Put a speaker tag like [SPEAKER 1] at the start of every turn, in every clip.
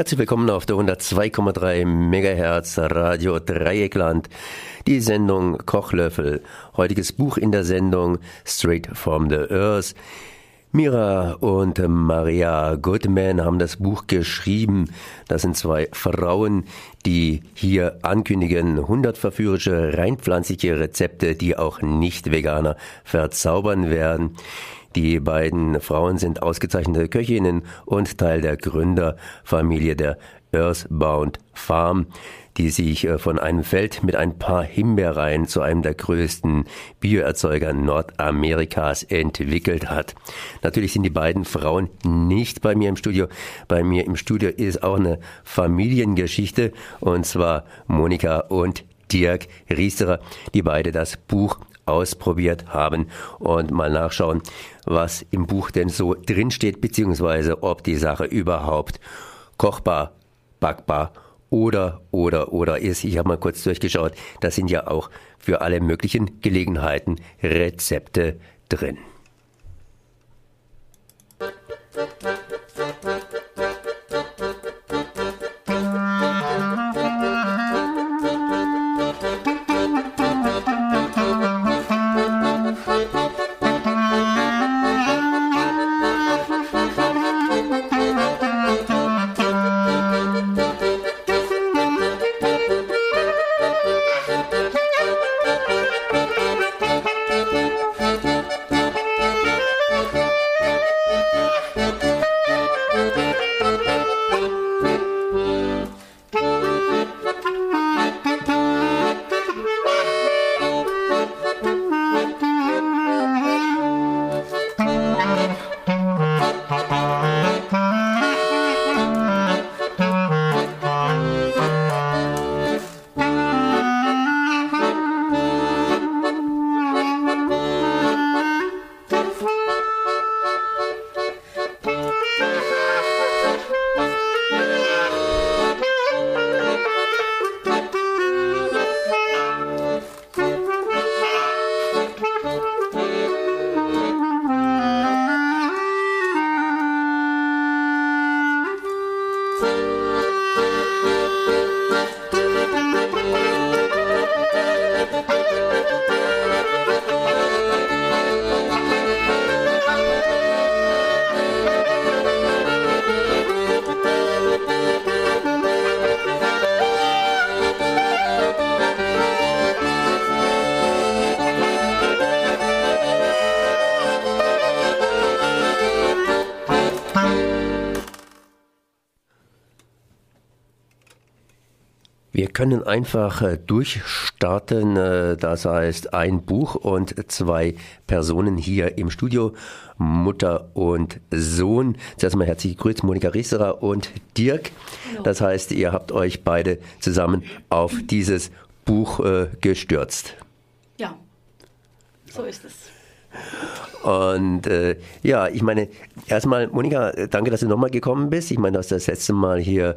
[SPEAKER 1] Herzlich willkommen auf der 102,3 MHz Radio Dreieckland. Die Sendung Kochlöffel. Heutiges Buch in der Sendung Straight from the Earth. Mira und Maria Goodman haben das Buch geschrieben. Das sind zwei Frauen, die hier ankündigen 100 verführerische reinpflanzliche Rezepte, die auch Nicht-Veganer verzaubern werden. Die beiden Frauen sind ausgezeichnete Köchinnen und Teil der Gründerfamilie der Earthbound Farm, die sich äh, von einem Feld mit ein paar Himbeereien zu einem der größten Bioerzeuger Nordamerikas entwickelt hat. Natürlich sind die beiden Frauen nicht bei mir im Studio. Bei mir im Studio ist auch eine Familiengeschichte und zwar Monika und Dirk Riesterer, die beide das Buch ausprobiert haben und mal nachschauen, was im Buch denn so drinsteht, beziehungsweise ob die Sache überhaupt kochbar, backbar oder, oder, oder ist. Ich habe mal kurz durchgeschaut, da sind ja auch für alle möglichen Gelegenheiten Rezepte drin. Können einfach äh, durchstarten. Äh, das heißt, ein Buch und zwei Personen hier im Studio, Mutter und Sohn. Zuerst mal herzlich gegrüßt, Monika Risserer und Dirk. Das heißt, ihr habt euch beide zusammen auf dieses Buch äh, gestürzt.
[SPEAKER 2] Ja, so ist es.
[SPEAKER 1] Und äh, ja, ich meine, erstmal, Monika, danke, dass du nochmal gekommen bist. Ich meine, du hast das letzte Mal hier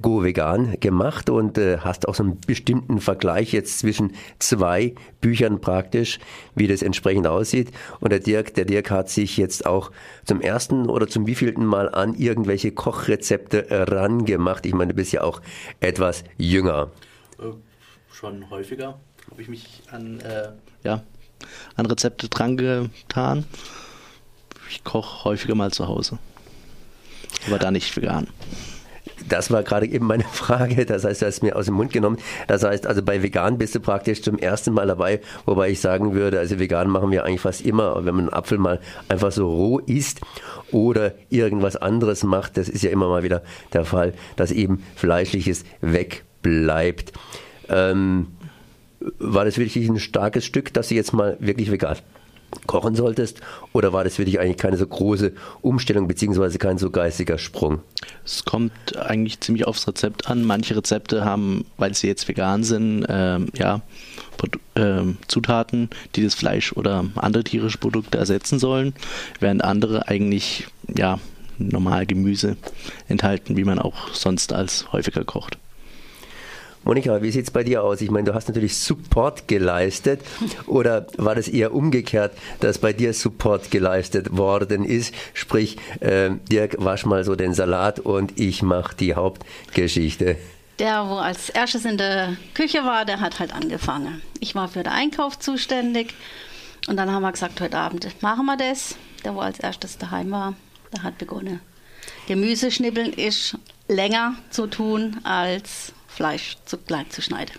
[SPEAKER 1] Go Vegan gemacht und äh, hast auch so einen bestimmten Vergleich jetzt zwischen zwei Büchern praktisch, wie das entsprechend aussieht. Und der Dirk, der Dirk hat sich jetzt auch zum ersten oder zum wievielten Mal an irgendwelche Kochrezepte rangemacht. Ich meine, du bist ja auch etwas jünger.
[SPEAKER 3] Äh, schon häufiger habe ich mich an äh, ja, an Rezepte dran getan. Ich koche häufiger mal zu Hause. Aber da nicht vegan.
[SPEAKER 1] Das war gerade eben meine Frage. Das heißt, du hast mir aus dem Mund genommen. Das heißt, also bei vegan bist du praktisch zum ersten Mal dabei, wobei ich sagen würde, also vegan machen wir eigentlich fast immer, wenn man einen Apfel mal einfach so roh isst oder irgendwas anderes macht. Das ist ja immer mal wieder der Fall, dass eben Fleischliches wegbleibt. Ähm, war das wirklich ein starkes Stück, dass du jetzt mal wirklich vegan kochen solltest? Oder war das für dich eigentlich keine so große Umstellung beziehungsweise kein so geistiger Sprung?
[SPEAKER 3] Es kommt eigentlich ziemlich aufs Rezept an. Manche Rezepte haben, weil sie jetzt vegan sind, ähm, ja, äh, Zutaten, die das Fleisch oder andere tierische Produkte ersetzen sollen, während andere eigentlich ja normal Gemüse enthalten, wie man auch sonst als häufiger kocht.
[SPEAKER 1] Monika, wie sieht es bei dir aus? Ich meine, du hast natürlich Support geleistet oder war das eher umgekehrt, dass bei dir Support geleistet worden ist? Sprich, äh, Dirk, wasch mal so den Salat und ich mache die Hauptgeschichte.
[SPEAKER 2] Der, wo als erstes in der Küche war, der hat halt angefangen. Ich war für den Einkauf zuständig und dann haben wir gesagt, heute Abend machen wir das. Der, wo als erstes daheim war, der hat begonnen. Gemüseschnippeln ist länger zu tun als Fleisch zu klein zu schneiden.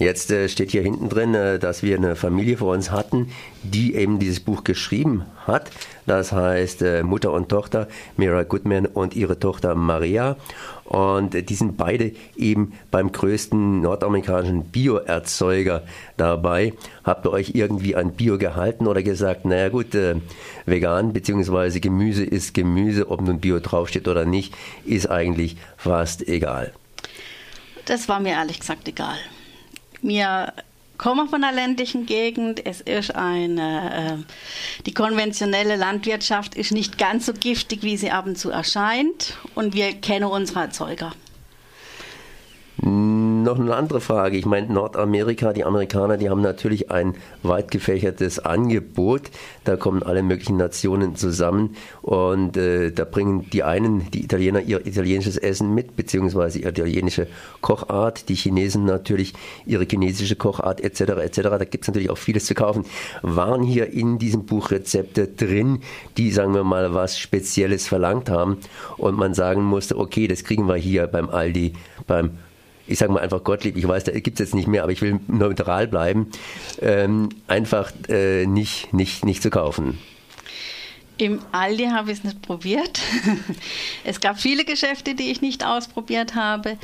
[SPEAKER 1] Jetzt äh, steht hier hinten drin, äh, dass wir eine Familie vor uns hatten, die eben dieses Buch geschrieben hat. Das heißt äh, Mutter und Tochter, Mira Goodman und ihre Tochter Maria. Und äh, die sind beide eben beim größten nordamerikanischen Bioerzeuger dabei. Habt ihr euch irgendwie an Bio gehalten oder gesagt, naja gut, äh, vegan bzw. Gemüse ist Gemüse, ob nun Bio draufsteht oder nicht, ist eigentlich fast egal.
[SPEAKER 2] Das war mir ehrlich gesagt egal. Wir kommen von einer ländlichen Gegend. Es ist eine, äh, die konventionelle Landwirtschaft ist nicht ganz so giftig, wie sie ab und zu erscheint. Und wir kennen unsere Erzeuger.
[SPEAKER 1] Noch eine andere Frage. Ich meine, Nordamerika, die Amerikaner, die haben natürlich ein weit gefächertes Angebot. Da kommen alle möglichen Nationen zusammen und äh, da bringen die einen, die Italiener, ihr italienisches Essen mit, beziehungsweise ihre italienische Kochart, die Chinesen natürlich ihre chinesische Kochart etc. etc. Da gibt es natürlich auch vieles zu kaufen. Waren hier in diesem Buch Rezepte drin, die, sagen wir mal, was Spezielles verlangt haben und man sagen musste, okay, das kriegen wir hier beim Aldi, beim ich sage mal einfach Gottlieb, ich weiß, da gibt es jetzt nicht mehr, aber ich will neutral bleiben, ähm, einfach äh, nicht, nicht, nicht zu kaufen.
[SPEAKER 2] Im Aldi habe ich es nicht probiert. es gab viele Geschäfte, die ich nicht ausprobiert habe.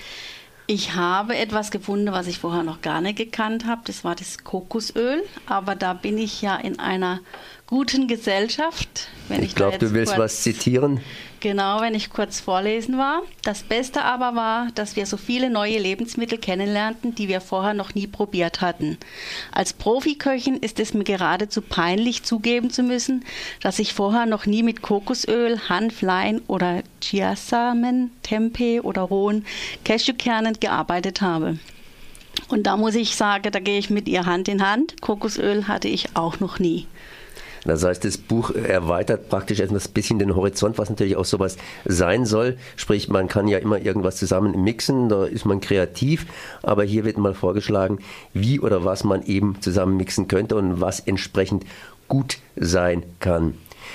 [SPEAKER 2] Ich habe etwas gefunden, was ich vorher noch gar nicht gekannt habe. Das war das Kokosöl. Aber da bin ich ja in einer guten Gesellschaft.
[SPEAKER 1] ich glaube, du willst was zitieren.
[SPEAKER 2] Genau, wenn ich kurz vorlesen war. Das Beste aber war, dass wir so viele neue Lebensmittel kennenlernten, die wir vorher noch nie probiert hatten. Als Profiköchin ist es mir geradezu peinlich zugeben zu müssen, dass ich vorher noch nie mit Kokosöl, Hanf, Lein oder Chiasamen, Tempeh oder rohen Cashewkernen gearbeitet habe. Und da muss ich sagen, da gehe ich mit ihr Hand in Hand. Kokosöl hatte ich auch noch nie.
[SPEAKER 1] Das heißt, das Buch erweitert praktisch etwas bisschen den Horizont, was natürlich auch sowas sein soll. Sprich, man kann ja immer irgendwas zusammen mixen, da ist man kreativ, aber hier wird mal vorgeschlagen, wie oder was man eben zusammen mixen könnte und was entsprechend gut sein kann.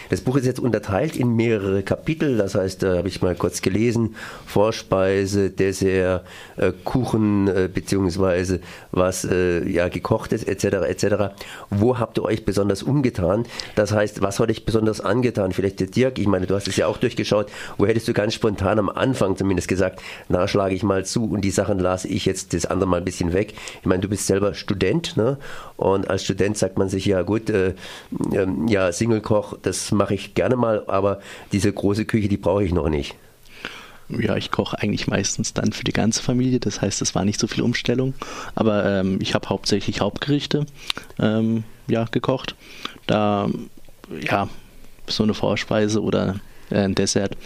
[SPEAKER 1] Das Buch ist jetzt unterteilt in mehrere Kapitel, das heißt, da habe ich mal kurz gelesen, Vorspeise, Dessert, äh, Kuchen äh, beziehungsweise was äh, ja gekocht ist etc. etc. Wo habt ihr euch besonders umgetan? Das heißt, was hat euch besonders angetan? Vielleicht der Dirk, ich meine, du hast es ja auch durchgeschaut. Wo hättest du ganz spontan am Anfang zumindest gesagt, na schlage ich mal zu und die Sachen lasse ich jetzt das andere mal ein bisschen weg. Ich meine, du bist selber Student, ne? Und als Student sagt man sich ja gut, äh, äh, ja Single-Koch, das mache ich gerne mal, aber diese große Küche, die brauche ich noch nicht.
[SPEAKER 3] Ja, ich koche eigentlich meistens dann für die ganze Familie. Das heißt, es war nicht so viel Umstellung. Aber ähm, ich habe hauptsächlich Hauptgerichte ähm, ja, gekocht. Da, ja, so eine Vorspeise oder äh, ein Dessert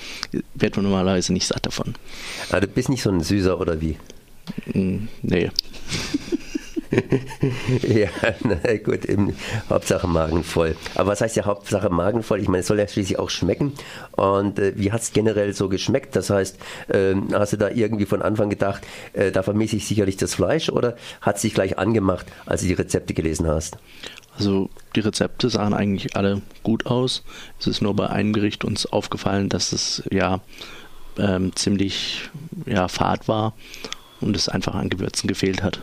[SPEAKER 3] wird man normalerweise nicht satt davon.
[SPEAKER 1] Aber du bist nicht so ein Süßer oder wie?
[SPEAKER 3] Mm, nee.
[SPEAKER 1] ja, na gut, eben, Hauptsache Magen voll. Aber was heißt ja Hauptsache Magen voll? Ich meine, es soll ja schließlich auch schmecken. Und äh, wie hat es generell so geschmeckt? Das heißt, äh, hast du da irgendwie von Anfang gedacht, äh, da vermisse ich sicherlich das Fleisch oder hat es sich gleich angemacht, als du die Rezepte gelesen hast?
[SPEAKER 3] Also die Rezepte sahen eigentlich alle gut aus. Es ist nur bei einem Gericht uns aufgefallen, dass es ja ähm, ziemlich ja, fad war und es einfach an Gewürzen gefehlt hat.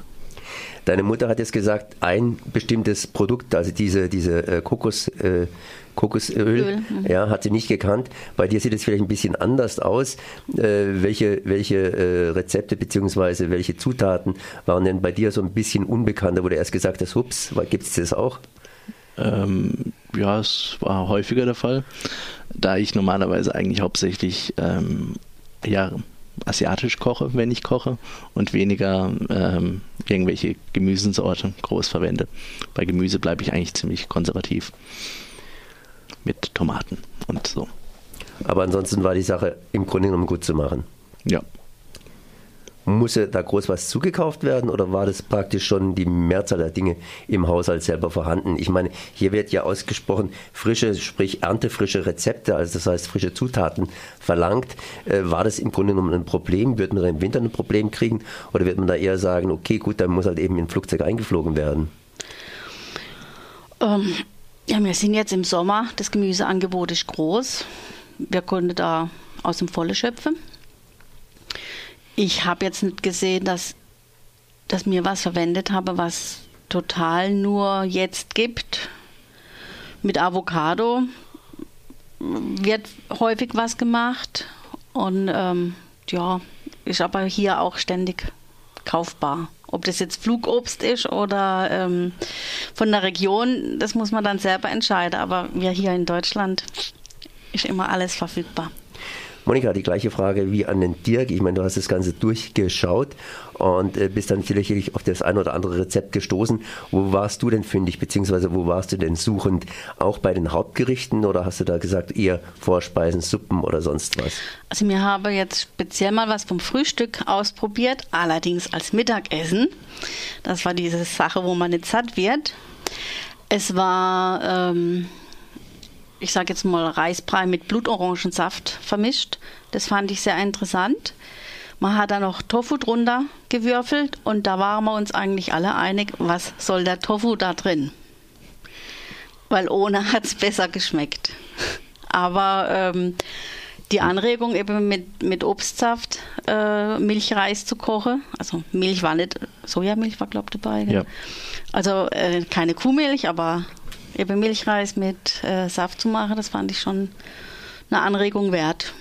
[SPEAKER 1] Deine Mutter hat jetzt gesagt, ein bestimmtes Produkt, also diese, diese äh, Kokos, äh, Kokosöl, Öl, mhm. ja, hat sie nicht gekannt. Bei dir sieht es vielleicht ein bisschen anders aus. Äh, welche welche äh, Rezepte bzw. welche Zutaten waren denn bei dir so ein bisschen unbekannter, wo du erst gesagt hast, hups, gibt es das auch?
[SPEAKER 3] Ähm, ja, es war häufiger der Fall, da ich normalerweise eigentlich hauptsächlich ähm, ja, asiatisch koche, wenn ich koche und weniger ähm, irgendwelche Gemüsensorten groß verwende. Bei Gemüse bleibe ich eigentlich ziemlich konservativ mit Tomaten und so.
[SPEAKER 1] Aber ansonsten war die Sache im Grunde genommen gut zu machen.
[SPEAKER 3] Ja.
[SPEAKER 4] Musste da groß was zugekauft werden oder war das praktisch schon die Mehrzahl der Dinge im Haushalt selber vorhanden? Ich meine, hier wird ja ausgesprochen frische, sprich erntefrische Rezepte, also das heißt frische Zutaten verlangt. Äh, war das im Grunde genommen ein Problem? Wird man da im Winter ein Problem kriegen oder wird man da eher sagen, okay, gut, dann muss halt eben in ein Flugzeug eingeflogen werden?
[SPEAKER 2] Ähm, ja, wir sind jetzt im Sommer, das Gemüseangebot ist groß. Wir konnten da aus dem Volle schöpfen ich habe jetzt nicht gesehen, dass, dass mir was verwendet habe, was total nur jetzt gibt. Mit Avocado wird häufig was gemacht und ähm, ja, ist aber hier auch ständig kaufbar. Ob das jetzt Flugobst ist oder ähm, von der Region, das muss man dann selber entscheiden. Aber wir hier in Deutschland ist immer alles verfügbar.
[SPEAKER 4] Monika, die gleiche Frage wie an den Dirk. Ich meine, du hast das Ganze durchgeschaut und äh, bist dann sicherlich auf das ein oder andere Rezept gestoßen. Wo warst du denn fündig, beziehungsweise wo warst du denn suchend? Auch bei den Hauptgerichten oder hast du da gesagt, eher Vorspeisen, Suppen oder sonst was?
[SPEAKER 2] Also mir habe jetzt speziell mal was vom Frühstück ausprobiert, allerdings als Mittagessen. Das war diese Sache, wo man nicht satt wird. Es war... Ähm, ich sage jetzt mal, Reisbrei mit Blutorangensaft vermischt. Das fand ich sehr interessant. Man hat da noch Tofu drunter gewürfelt und da waren wir uns eigentlich alle einig, was soll der Tofu da drin? Weil ohne hat es besser geschmeckt. Aber ähm, die Anregung eben mit, mit Obstsaft äh, Milchreis zu kochen, also Milch war nicht, Sojamilch war glaube ich dabei. Ja. Also äh, keine Kuhmilch, aber eben Milchreis mit äh, Saft zu machen, das fand ich schon eine Anregung wert.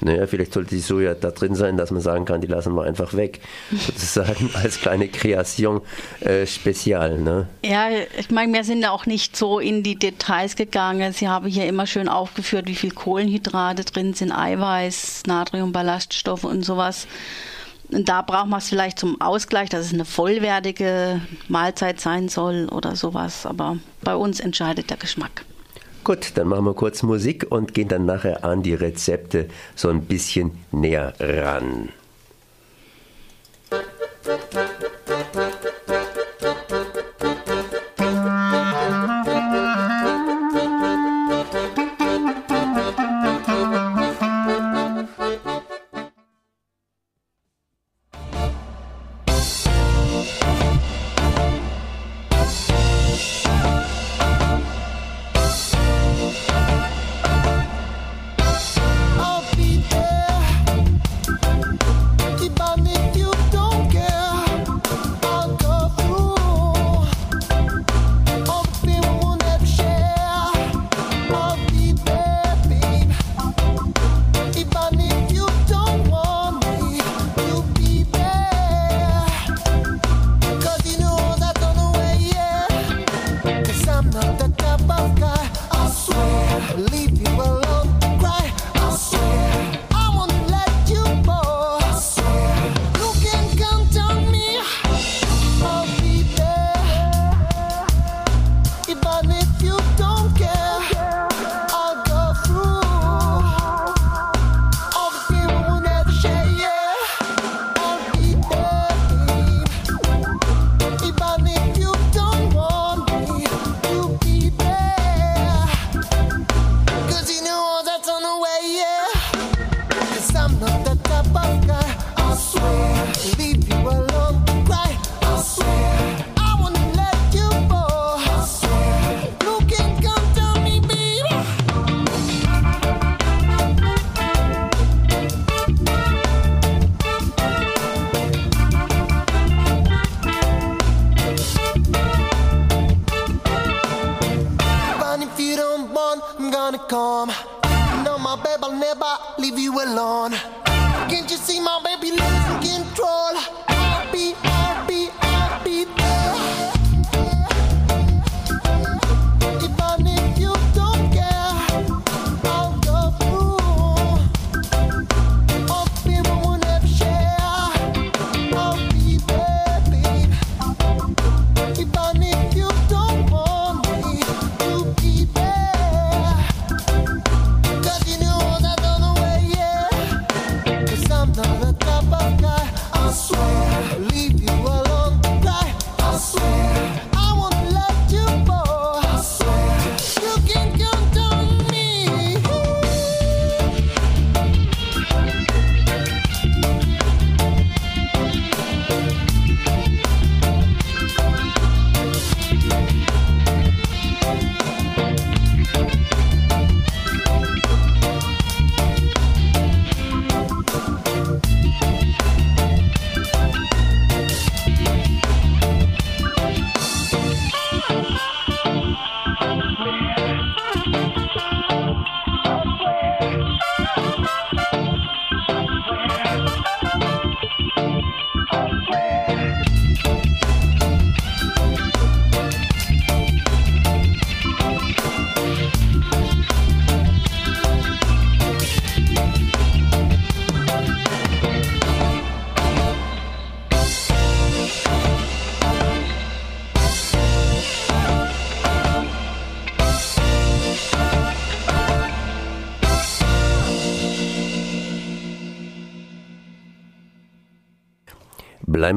[SPEAKER 4] Naja, vielleicht sollte die Soja da drin sein, dass man sagen kann, die lassen wir einfach weg. Sozusagen als kleine Kreation äh, spezial. Ne?
[SPEAKER 2] Ja, ich meine, wir sind ja auch nicht so in die Details gegangen. Sie haben hier immer schön aufgeführt, wie viel Kohlenhydrate drin sind, Eiweiß, Natrium, Ballaststoffe und sowas. Da braucht man es vielleicht zum Ausgleich, dass es eine vollwertige Mahlzeit sein soll oder sowas. Aber bei uns entscheidet der Geschmack.
[SPEAKER 4] Gut, dann machen wir kurz Musik und gehen dann nachher an die Rezepte so ein bisschen näher ran. the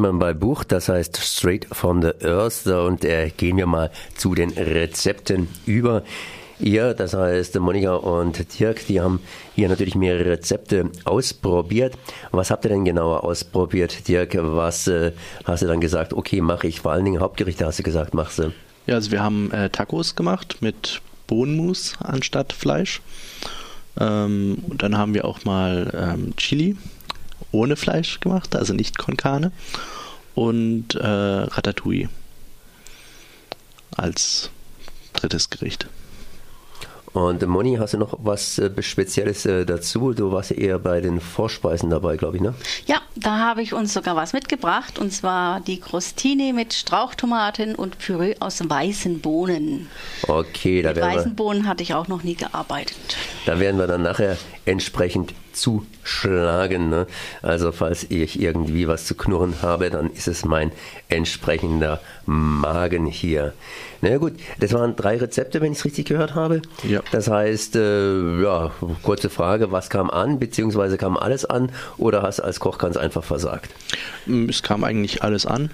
[SPEAKER 1] Wir bei Buch, das heißt Straight from the Earth und äh, gehen wir mal zu den Rezepten über. Ihr, das heißt Monika und Dirk, die haben hier natürlich mehrere Rezepte ausprobiert. Was habt ihr denn genauer ausprobiert, Dirk? Was äh, hast du dann gesagt, okay, mache ich? Vor allen Dingen Hauptgerichte hast du gesagt, machst du.
[SPEAKER 3] Ja, also wir haben äh, Tacos gemacht mit Bohnenmus anstatt Fleisch. Ähm, und dann haben wir auch mal ähm, Chili ohne Fleisch gemacht, also nicht con carne. Und äh, Ratatouille als drittes Gericht.
[SPEAKER 1] Und Moni, hast du noch was äh, Spezielles äh, dazu? Du warst ja eher bei den Vorspeisen dabei, glaube ich, ne?
[SPEAKER 2] Ja, da habe ich uns sogar was mitgebracht und zwar die Crostini mit Strauchtomaten und Püree aus weißen Bohnen.
[SPEAKER 1] Okay,
[SPEAKER 2] da mit weißen Bohnen hatte ich auch noch nie gearbeitet.
[SPEAKER 1] Da werden wir dann nachher entsprechend zuschlagen. Ne? Also falls ich irgendwie was zu knurren habe, dann ist es mein entsprechender Magen hier. Na gut, das waren drei Rezepte, wenn ich es richtig gehört habe. Ja. Das heißt, äh, ja, kurze Frage, was kam an, beziehungsweise kam alles an oder hast du als Koch ganz einfach versagt?
[SPEAKER 3] Es kam eigentlich alles an.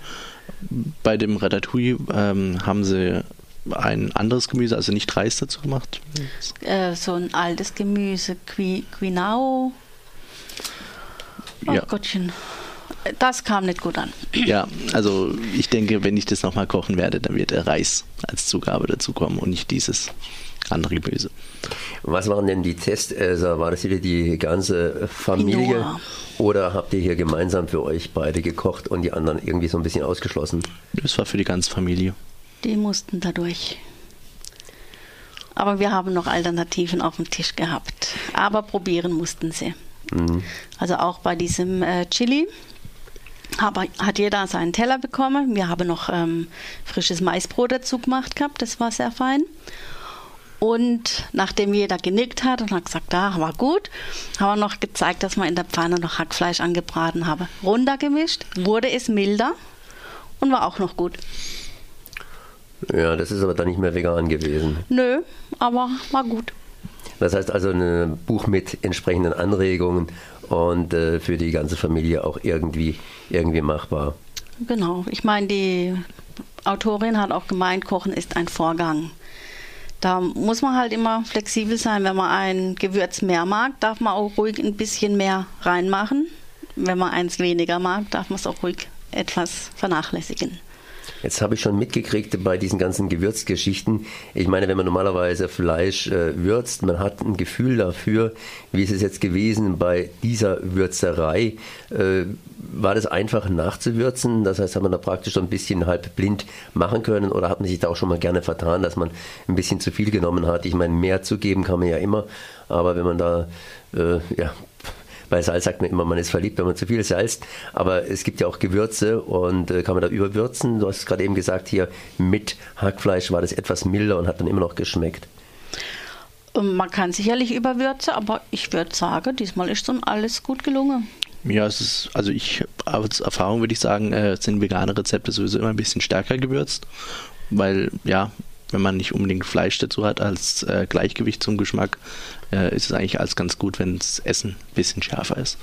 [SPEAKER 3] Bei dem Ratatouille ähm, haben sie ein anderes Gemüse, also nicht Reis dazu gemacht?
[SPEAKER 2] Äh, so ein altes Gemüse, Qui Quinao. Oh ja. Gottchen. Das kam nicht gut an.
[SPEAKER 3] Ja, also ich denke, wenn ich das nochmal kochen werde, dann wird der Reis als Zugabe dazu kommen und nicht dieses andere Gemüse.
[SPEAKER 1] Was waren denn die Testesser? War das wieder die ganze Familie? Quinoa. Oder habt ihr hier gemeinsam für euch beide gekocht und die anderen irgendwie so ein bisschen ausgeschlossen?
[SPEAKER 3] Das war für die ganze Familie.
[SPEAKER 2] Die mussten dadurch. Aber wir haben noch Alternativen auf dem Tisch gehabt. Aber probieren mussten sie. Mhm. Also auch bei diesem äh, Chili aber hat jeder seinen Teller bekommen. Wir haben noch ähm, frisches Maisbrot dazu gemacht gehabt, das war sehr fein. Und nachdem jeder genickt hat und hat gesagt, da war gut, haben wir noch gezeigt, dass wir in der Pfanne noch Hackfleisch angebraten haben. Runtergemischt, wurde es milder und war auch noch gut.
[SPEAKER 1] Ja, das ist aber dann nicht mehr vegan gewesen.
[SPEAKER 2] Nö, aber war gut.
[SPEAKER 1] Das heißt also ein Buch mit entsprechenden Anregungen und äh, für die ganze Familie auch irgendwie, irgendwie machbar.
[SPEAKER 2] Genau. Ich meine, die Autorin hat auch gemeint, Kochen ist ein Vorgang. Da muss man halt immer flexibel sein. Wenn man ein Gewürz mehr mag, darf man auch ruhig ein bisschen mehr reinmachen. Wenn man eins weniger mag, darf man es auch ruhig etwas vernachlässigen.
[SPEAKER 1] Jetzt habe ich schon mitgekriegt bei diesen ganzen Gewürzgeschichten. Ich meine, wenn man normalerweise Fleisch äh, würzt, man hat ein Gefühl dafür, wie ist es jetzt gewesen bei dieser Würzerei. Äh, war das einfach nachzuwürzen? Das heißt, hat man da praktisch so ein bisschen halb blind machen können oder hat man sich da auch schon mal gerne vertan, dass man ein bisschen zu viel genommen hat? Ich meine, mehr zu geben kann man ja immer, aber wenn man da äh, ja, bei Salz sagt man immer, man ist verliebt, wenn man zu viel salzt. Aber es gibt ja auch Gewürze und äh, kann man da überwürzen. Du hast gerade eben gesagt, hier mit Hackfleisch war das etwas milder und hat dann immer noch geschmeckt.
[SPEAKER 2] Ähm, man kann sicherlich überwürzen, aber ich würde sagen, diesmal ist schon alles gut gelungen.
[SPEAKER 3] Ja, es ist, also ich, als Erfahrung würde ich sagen, äh, sind vegane Rezepte sowieso immer ein bisschen stärker gewürzt, weil ja, wenn man nicht unbedingt Fleisch dazu hat als äh, Gleichgewicht zum Geschmack, äh, ist es eigentlich alles ganz gut, wenn das Essen ein bisschen schärfer ist.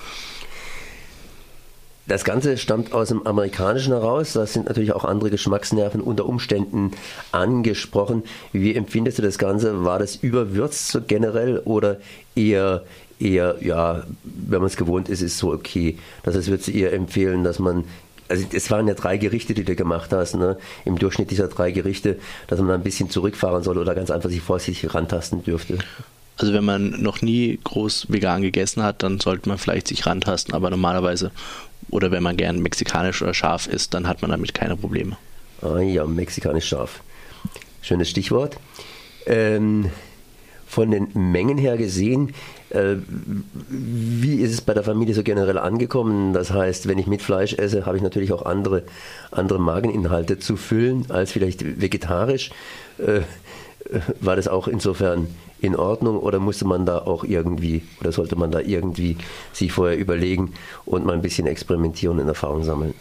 [SPEAKER 1] Das Ganze stammt aus dem Amerikanischen heraus. Da sind natürlich auch andere Geschmacksnerven unter Umständen angesprochen. Wie empfindest du das Ganze? War das überwürzt so generell oder eher, eher, ja, wenn man es gewohnt ist, ist so okay? Das heißt, würdest du eher empfehlen, dass man also es waren ja drei Gerichte, die du gemacht hast, ne? im Durchschnitt dieser drei Gerichte, dass man ein bisschen zurückfahren soll oder ganz einfach sich vorsichtig rantasten dürfte.
[SPEAKER 3] Also wenn man noch nie groß vegan gegessen hat, dann sollte man vielleicht sich rantasten, aber normalerweise oder wenn man gern mexikanisch oder scharf isst, dann hat man damit keine Probleme.
[SPEAKER 1] Ah ja, mexikanisch scharf. Schönes Stichwort. Ähm, von den Mengen her gesehen, wie ist es bei der Familie so generell angekommen? Das heißt, wenn ich mit Fleisch esse, habe ich natürlich auch andere, andere Mageninhalte zu füllen als vielleicht vegetarisch. Äh, war das auch insofern in Ordnung oder musste man da auch irgendwie oder sollte man da irgendwie sich vorher überlegen und mal ein bisschen experimentieren und Erfahrung sammeln?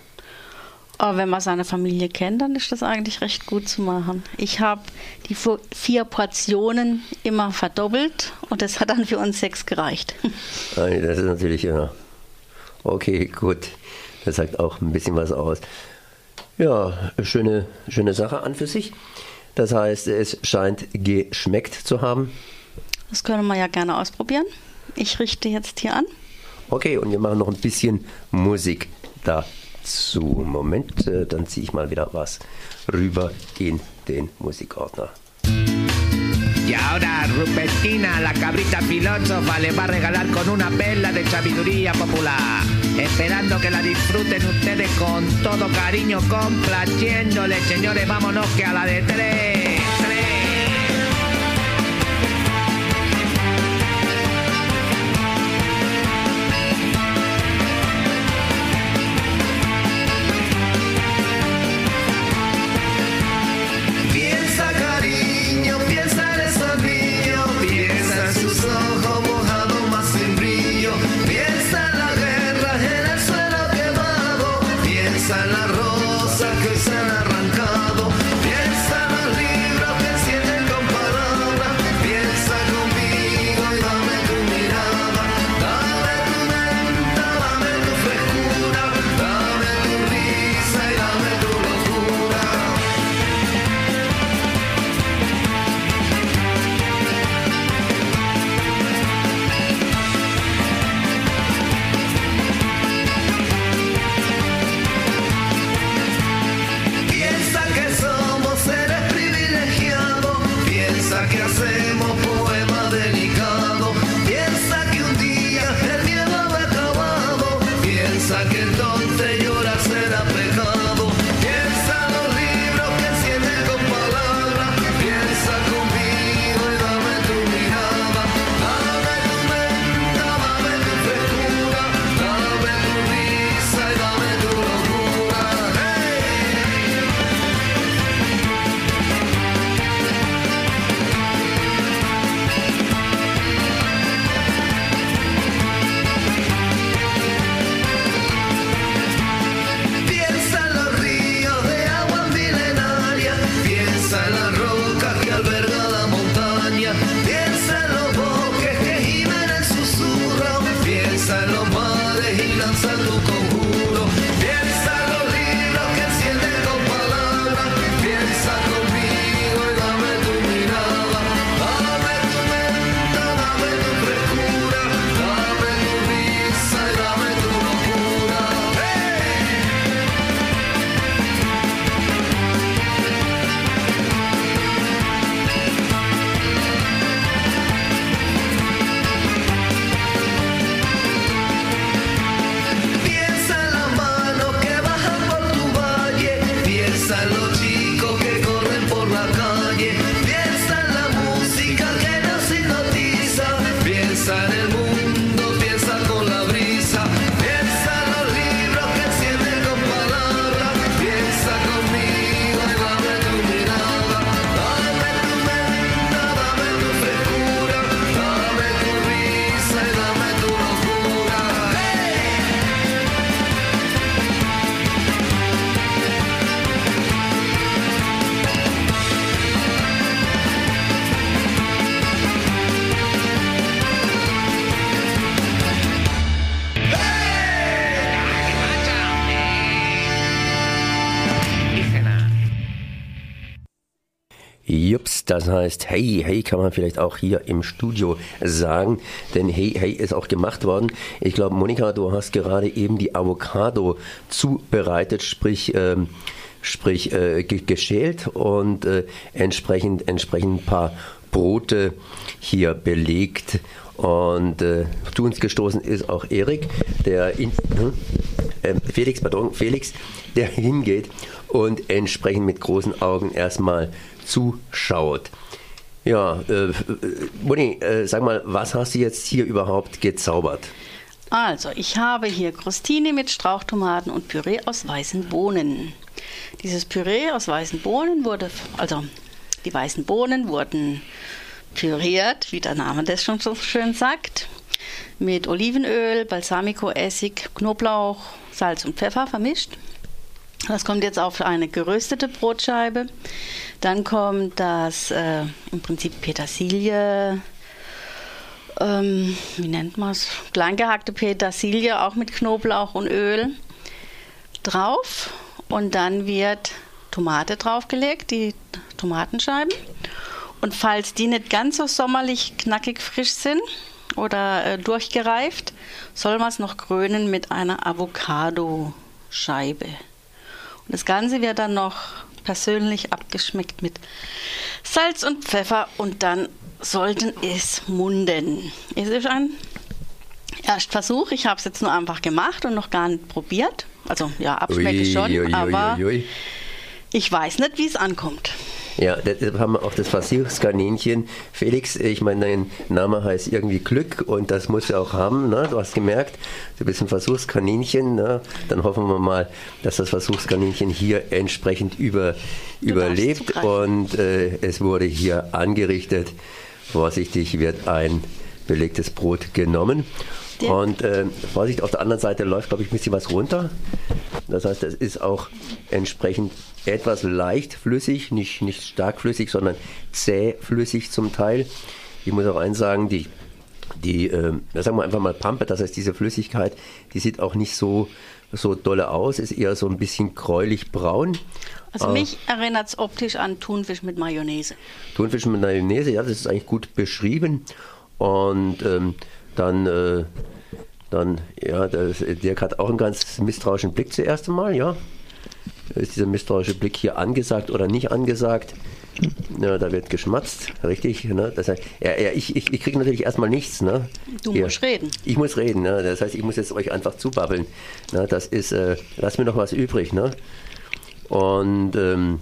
[SPEAKER 2] Aber wenn man seine Familie kennt, dann ist das eigentlich recht gut zu machen. Ich habe die vier Portionen immer verdoppelt und das hat dann für uns sechs gereicht.
[SPEAKER 1] Das ist natürlich, ja. Okay, gut. Das sagt auch ein bisschen was aus. Ja, schöne, schöne Sache an für sich. Das heißt, es scheint geschmeckt zu haben.
[SPEAKER 2] Das können wir ja gerne ausprobieren. Ich richte jetzt hier an.
[SPEAKER 1] Okay, und wir machen noch ein bisschen Musik dazu. Moment, äh, dann ziehe ich mal wieder was rüber in den Musikordner.
[SPEAKER 5] Y ahora Rupertina, la cabrita filósofa, le va a regalar con una perla de sabiduría popular. Esperando que la disfruten ustedes con todo cariño, complaciéndole, señores, vámonos que a la de tres.
[SPEAKER 1] Das heißt, hey, hey kann man vielleicht auch hier im Studio sagen, denn hey, hey ist auch gemacht worden. Ich glaube, Monika, du hast gerade eben die Avocado zubereitet, sprich, ähm, sprich äh, geschält und äh, entsprechend, entsprechend ein paar Brote hier belegt. Und äh, zu uns gestoßen ist auch Erik, der in, äh, Felix, pardon, Felix, der hingeht und entsprechend mit großen Augen erstmal zuschaut. Ja, äh, Moni, äh, sag mal, was hast du jetzt hier überhaupt gezaubert?
[SPEAKER 2] Also, ich habe hier Crostini mit Strauchtomaten und Püree aus weißen Bohnen. Dieses Püree aus weißen Bohnen wurde, also die weißen Bohnen wurden püriert, wie der Name das schon so schön sagt, mit Olivenöl, Balsamico-Essig, Knoblauch, Salz und Pfeffer vermischt. Das kommt jetzt auf eine geröstete Brotscheibe. Dann kommt das äh, im Prinzip Petersilie, ähm, wie nennt man es? Kleingehackte Petersilie, auch mit Knoblauch und Öl. drauf und dann wird Tomate draufgelegt, die Tomatenscheiben. Und falls die nicht ganz so sommerlich knackig frisch sind oder äh, durchgereift, soll man es noch krönen mit einer Avocado-Scheibe. Und das Ganze wird dann noch persönlich abgeschmeckt mit Salz und Pfeffer und dann sollten es munden. Es ist ein Erstversuch. Ich habe es jetzt nur einfach gemacht und noch gar nicht probiert. Also ja, abschmecke schon, ui, ui, aber ui, ich weiß nicht, wie es ankommt.
[SPEAKER 1] Ja, deshalb haben wir auch das Versuchskaninchen. Felix, ich meine, dein Name heißt irgendwie Glück und das musst du auch haben. Ne? Du hast gemerkt, du bist ein Versuchskaninchen. Ne? Dann hoffen wir mal, dass das Versuchskaninchen hier entsprechend über, überlebt. Und äh, es wurde hier angerichtet. Vorsichtig wird ein belegtes Brot genommen. Und äh, Vorsicht, auf der anderen Seite läuft, glaube ich, ein bisschen was runter. Das heißt, es ist auch entsprechend etwas leicht flüssig, nicht, nicht stark flüssig, sondern zäh flüssig zum Teil. Ich muss auch eins sagen, die, die äh, sagen wir einfach mal Pampe, das heißt diese Flüssigkeit, die sieht auch nicht so, so dolle aus, ist eher so ein bisschen gräulich braun.
[SPEAKER 2] Also mich äh, erinnert es optisch an Thunfisch mit Mayonnaise.
[SPEAKER 1] Thunfisch mit Mayonnaise, ja, das ist eigentlich gut beschrieben. Und ähm, dann, äh, dann, ja, das, Dirk hat auch einen ganz misstrauischen Blick zuerst einmal, ja. Ist dieser misstrauische Blick hier angesagt oder nicht angesagt? Ja, da wird geschmatzt, richtig. Ne? Das heißt, ja, ja, ich, ich, ich kriege natürlich erstmal nichts. Ne?
[SPEAKER 2] Du Hier. musst reden.
[SPEAKER 1] Ich muss reden. Ne? Das heißt, ich muss jetzt euch einfach zubabbeln. Ne? Das ist, äh, lass mir noch was übrig. Ne? Und ähm,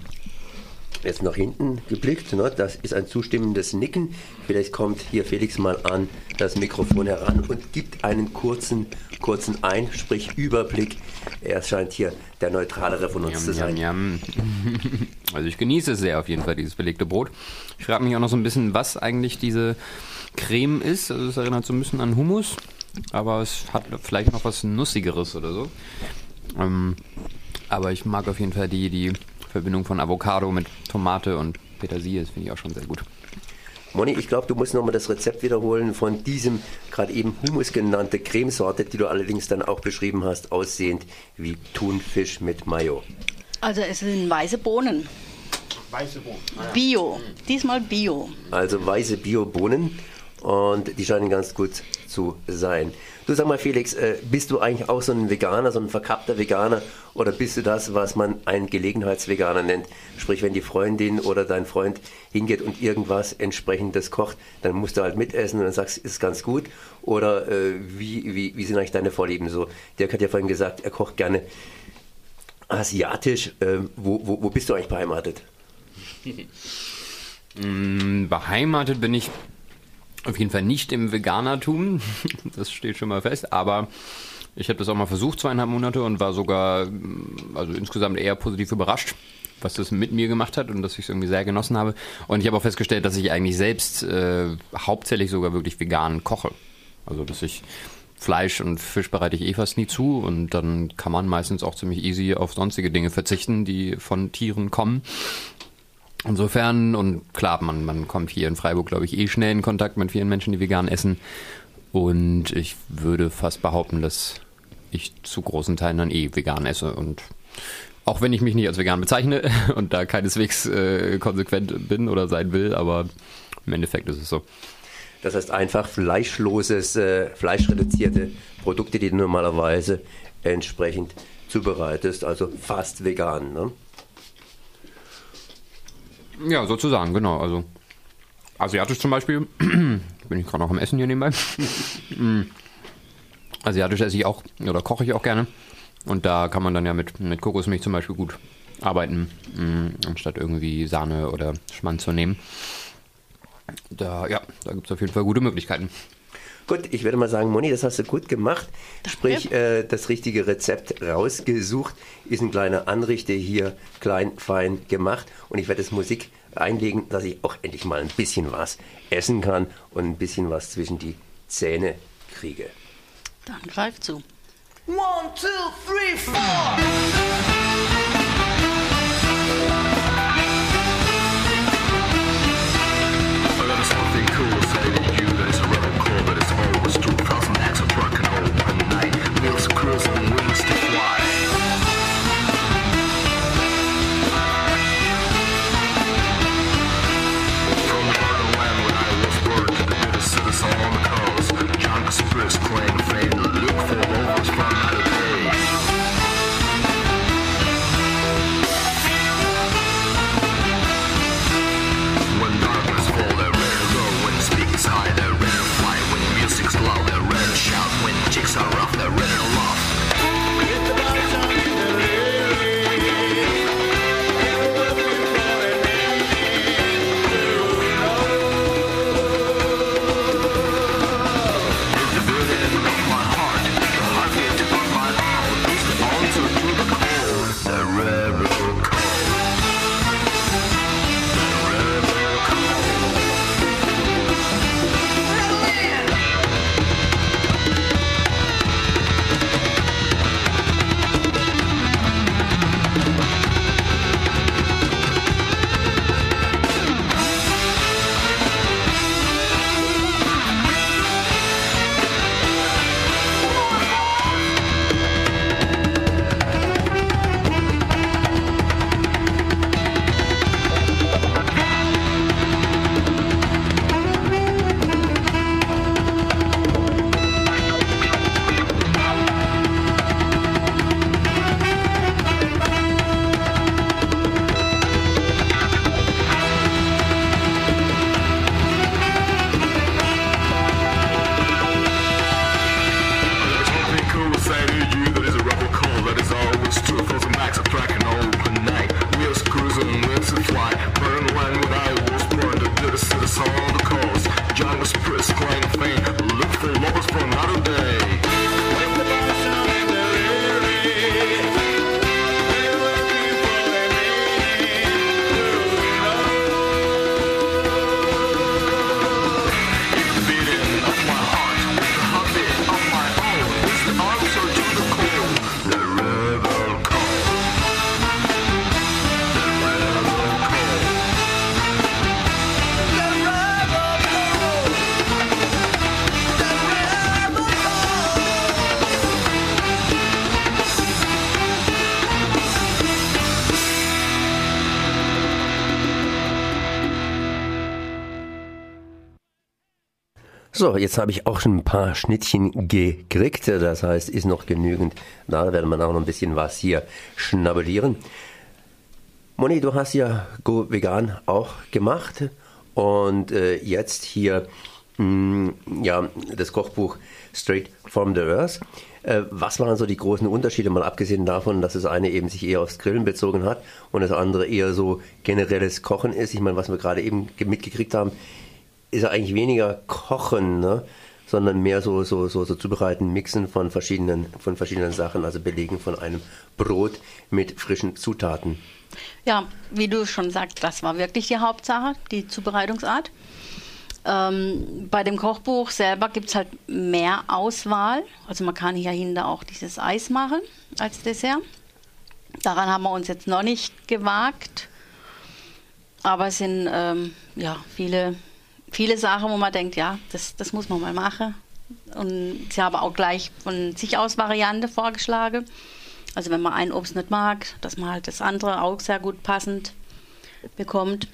[SPEAKER 1] jetzt nach hinten geblickt. Ne? Das ist ein zustimmendes Nicken. Vielleicht kommt hier Felix mal an das Mikrofon heran und gibt einen kurzen, kurzen Ein, sprich Überblick. Er scheint hier der neutralere von uns
[SPEAKER 6] jam,
[SPEAKER 1] zu sein.
[SPEAKER 6] Jam, jam. Also ich genieße es sehr auf jeden Fall, dieses belegte Brot. Ich frage mich auch noch so ein bisschen, was eigentlich diese Creme ist. Also es erinnert so ein bisschen an Hummus, aber es hat vielleicht noch was Nussigeres oder so. Ähm, aber ich mag auf jeden Fall die, die Verbindung von Avocado mit Tomate und Petersilie, das finde ich auch schon sehr gut.
[SPEAKER 1] Moni, ich glaube, du musst nochmal das Rezept wiederholen von diesem gerade eben Hummus genannte Cremesorte, die du allerdings dann auch beschrieben hast, aussehend wie Thunfisch mit Mayo.
[SPEAKER 2] Also es sind weiße Bohnen.
[SPEAKER 6] Weiße Bohnen.
[SPEAKER 2] Bio. Diesmal Bio.
[SPEAKER 1] Also weiße Bio-Bohnen und die scheinen ganz gut zu sein. Du sag mal, Felix, äh, bist du eigentlich auch so ein Veganer, so ein verkappter Veganer oder bist du das, was man einen Gelegenheitsveganer nennt? Sprich, wenn die Freundin oder dein Freund hingeht und irgendwas entsprechendes kocht, dann musst du halt mitessen und dann sagst, ist ganz gut. Oder äh, wie, wie, wie sind eigentlich deine Vorlieben so? Dirk hat ja vorhin gesagt, er kocht gerne asiatisch. Äh, wo, wo, wo bist du eigentlich beheimatet?
[SPEAKER 6] Mm, beheimatet bin ich auf jeden Fall nicht im Veganertum, das steht schon mal fest, aber ich habe das auch mal versucht, zweieinhalb Monate und war sogar, also insgesamt eher positiv überrascht, was das mit mir gemacht hat und dass ich es irgendwie sehr genossen habe. Und ich habe auch festgestellt, dass ich eigentlich selbst äh, hauptsächlich sogar wirklich vegan koche. Also dass ich Fleisch und Fisch bereite ich eh fast nie zu und dann kann man meistens auch ziemlich easy auf sonstige Dinge verzichten, die von Tieren kommen. Insofern, und klar, man, man kommt hier in Freiburg, glaube ich, eh schnell in Kontakt mit vielen Menschen, die vegan essen. Und ich würde fast behaupten, dass ich zu großen Teilen dann eh vegan esse. Und auch wenn ich mich nicht als vegan bezeichne und da keineswegs äh, konsequent bin oder sein will, aber im Endeffekt ist es so.
[SPEAKER 1] Das heißt einfach fleischloses, äh, fleischreduzierte Produkte, die du normalerweise entsprechend zubereitest, also fast vegan. Ne?
[SPEAKER 6] Ja, sozusagen, genau. Also asiatisch zum Beispiel, bin ich gerade noch am Essen hier nebenbei. Mm. asiatisch esse ich auch oder koche ich auch gerne. Und da kann man dann ja mit, mit Kokosmilch zum Beispiel gut arbeiten, mh, anstatt irgendwie Sahne oder Schmand zu nehmen. Da, ja, da gibt es auf jeden Fall gute Möglichkeiten.
[SPEAKER 1] Gut, ich würde mal sagen, Moni, das hast du gut gemacht. Sprich, äh, das richtige Rezept rausgesucht. Ist ein kleiner Anrichter hier, klein, fein gemacht. Und ich werde es Musik einlegen, dass ich auch endlich mal ein bisschen was essen kann und ein bisschen was zwischen die Zähne kriege.
[SPEAKER 2] Dann greif zu.
[SPEAKER 5] One, two, three, four.
[SPEAKER 1] So, jetzt habe ich auch schon ein paar Schnittchen gekriegt. Das heißt, ist noch genügend. Da werden wir auch noch ein bisschen was hier schnabulieren. Moni, du hast ja Go Vegan auch gemacht und äh, jetzt hier mh, mm, ja, das Kochbuch Straight from the Earth. Äh, was waren so die großen Unterschiede, mal abgesehen davon, dass das eine eben sich eher aufs Grillen bezogen hat und das andere eher so generelles Kochen ist? Ich meine, was wir gerade eben mitgekriegt haben, ist ja eigentlich weniger Kochen, ne? sondern mehr so, so, so, so zubereiten, mixen von verschiedenen, von verschiedenen Sachen, also belegen von einem Brot mit frischen Zutaten.
[SPEAKER 2] Ja, wie du schon sagst, das war wirklich die Hauptsache, die Zubereitungsart. Ähm, bei dem Kochbuch selber gibt es halt mehr Auswahl. Also man kann hier hinter auch dieses Eis machen als Dessert. Daran haben wir uns jetzt noch nicht gewagt. Aber es sind ähm, ja, viele, viele Sachen, wo man denkt, ja, das, das muss man mal machen. Und sie haben auch gleich von sich aus Variante vorgeschlagen. Also wenn man ein Obst nicht mag, dass man halt das andere auch sehr gut passend bekommt.